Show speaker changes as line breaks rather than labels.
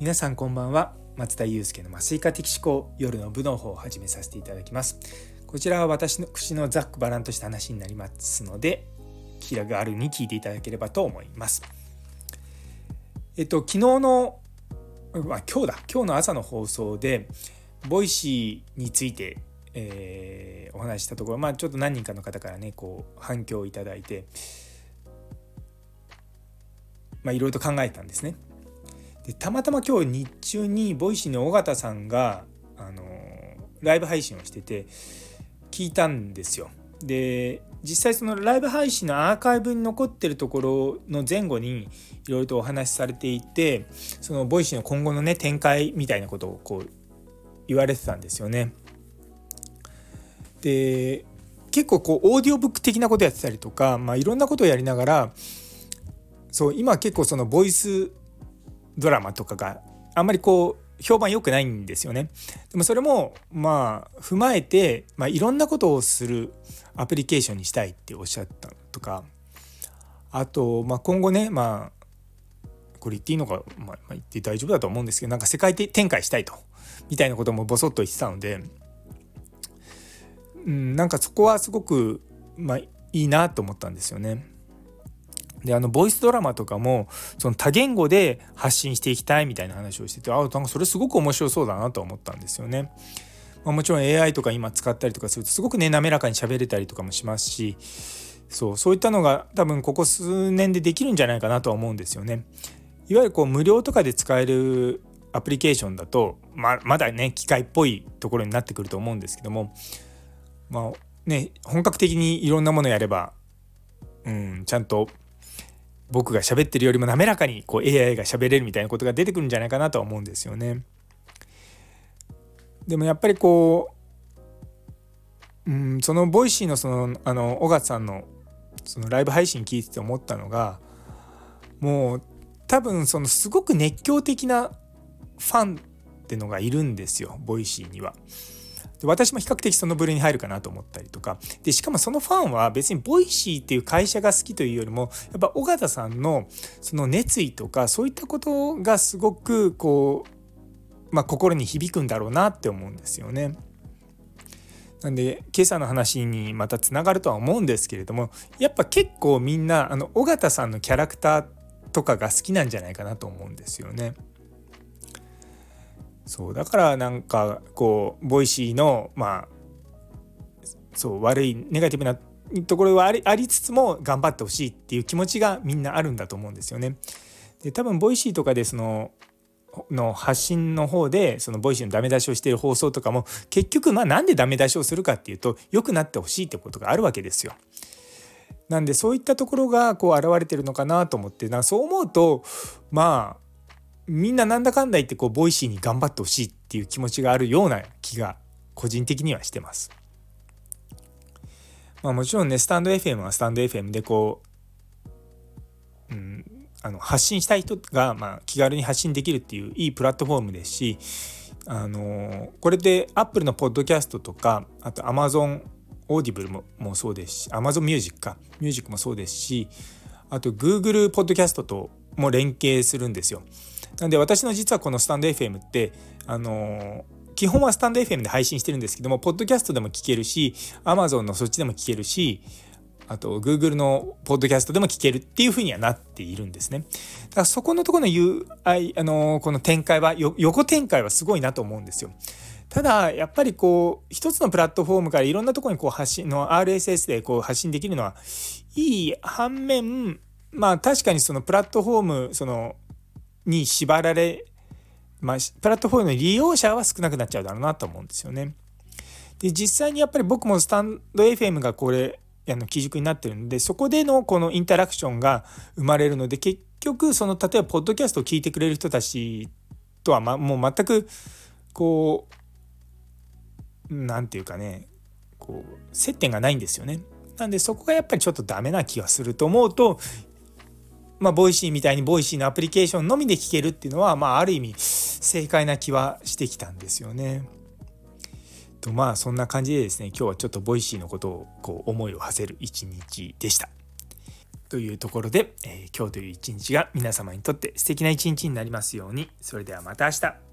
皆さんこんばんは。松田祐介の麻酔科的思考夜の部の方を始めさせていただきます。こちらは私の口のざっくばらんとした話になりますので気があるに聞いていただければと思います。えっと昨日のあ今日だ。今日の朝の放送で Voicy について、えー、お話したところまあちょっと何人かの方からねこう反響をいただいてまあいろいろと考えたんですね。でたまたま今日日中に Voicy の緒方さんが、あのライブ配信をしてて聞いたんですよ。で実際そのライブ配信のアーカイブに残ってるところの前後にいろいろとお話しされていてその Voicy の今後のね展開みたいなことをこう言われてたんですよね。で結構こうオーディオブック的なことやってたりとか、まあ、いろんなことをやりながらそう今結構そのボイスドラマとかがあんまりこう評判良くないんですよね。でもそれもまあ踏まえて、まあ、いろんなことをするアプリケーションにしたいっておっしゃったとかあと、まあ、今後ねまあこれ言っていいのか、まあ、言って大丈夫だと思うんですけどなんか世界展開したいとみたいなこともボソッと言ってたので、うん、なんかそこはすごく、まあ、いいなと思ったんですよね。であのボイスドラマとかもその多言語で発信していきたいみたいな話をしててあなんかそれすごく面白そうだなと思ったんですよね。まあ、もちろん AI とか今使ったりとかするとすごくね滑らかに喋れたりとかもしますしそうそういったのが多分ここ数年でできるんじゃないかなとは思うんですよね。いわゆるこう無料とかで使えるアプリケーションだと、ままだね機械っぽいところになってくると思うんですけどもまあね本格的にいろんなものやれば、うん、ちゃんと僕が喋ってるよりも滑らかにこう AI が喋れるみたいなことが出てくるんじゃないかなとは思うんですよね。でもやっぱりこう、うん、その Voicy のそのあの緒方さんのそのライブ配信聞いてて思ったのがもう多分そのすごく熱狂的なファンってのがいるんですよ Voicy には。で私も比較的その部類に入るかなと思ったりとかでしかもそのファンは別に Voicy っていう会社が好きというよりもやっぱ緒方さんのその熱意とかそういったことがすごくこう、まあ、心に響くんだろうなって思うんですよね。なんで今朝の話にまたつながるとは思うんですけれどもやっぱ結構みんなあの緒方さんのキャラクターとかが好きなんじゃないかなと思うんですよね。そうだからなんかこう Voicy のまあそう悪いネガティブなところはありつつも頑張ってほしいっていう気持ちがみんなあるんだと思うんですよね。で多分 Voicy とかでそのの発信の方でその Voicy のダメ出しをしている放送とかも結局まあなんでダメ出しをするかっていうと良くなってほしいってことがあるわけですよ。なんでそういったところがこう現れてるのかなと思ってなそう思うとまあみんななんだかんだ言ってこう Voicy に頑張ってほしいっていう気持ちがあるような気が個人的にはしてます。まあ、もちろんねスタンド FM はスタンド FM でこう、うん、あの発信したい人がまあ気軽に発信できるっていういいプラットフォームですしあのこれで Apple のポッドキャストとかあと Amazon オーディブルももそうですし Amazon Music かミュージックもそうですしあと Google ポッドキャストとも連携するんですよ。なんで私の実はこのスタンド FM ってあの基本はスタンド FM で配信してるんですけどもポッドキャストでも聞けるし Amazon のそっちでも聞けるしあと Google のポッドキャストでも聞けるっていう風にはなっているんですね。だからそこのところの UI あのこの展開は横展開はすごいなと思うんですよ。ただやっぱりこう一つのプラットフォームからいろんなところにこう発信の RSS でこう発信できるのはいい反面まあ確かにそのプラットフォームそのに縛られ、まあ、プラットフォームの利用者は少なくなっちゃうだろうなと思うんですよね。で実際にやっぱり僕もスタンド FM がこれあの基軸になってるんでそこでのこのインタラクションが生まれるので結局その例えばポッドキャストを聞いてくれる人たちとは、ま、もう全くこう何て言うかねこう接点がないんですよね。なんでそこがやっぱりちょっとダメな気がすると思うとまあ、 Voicy みたいに Voicy のアプリケーションのみで聞けるっていうのは、まあ、ある意味正解な気はしてきたんですよね。とまあそんな感じでですね今日はちょっと Voicy のことをこう思いを馳せる一日でした。というところで、えー、今日という一日が皆様にとって素敵な一日になりますようにそれではまた明日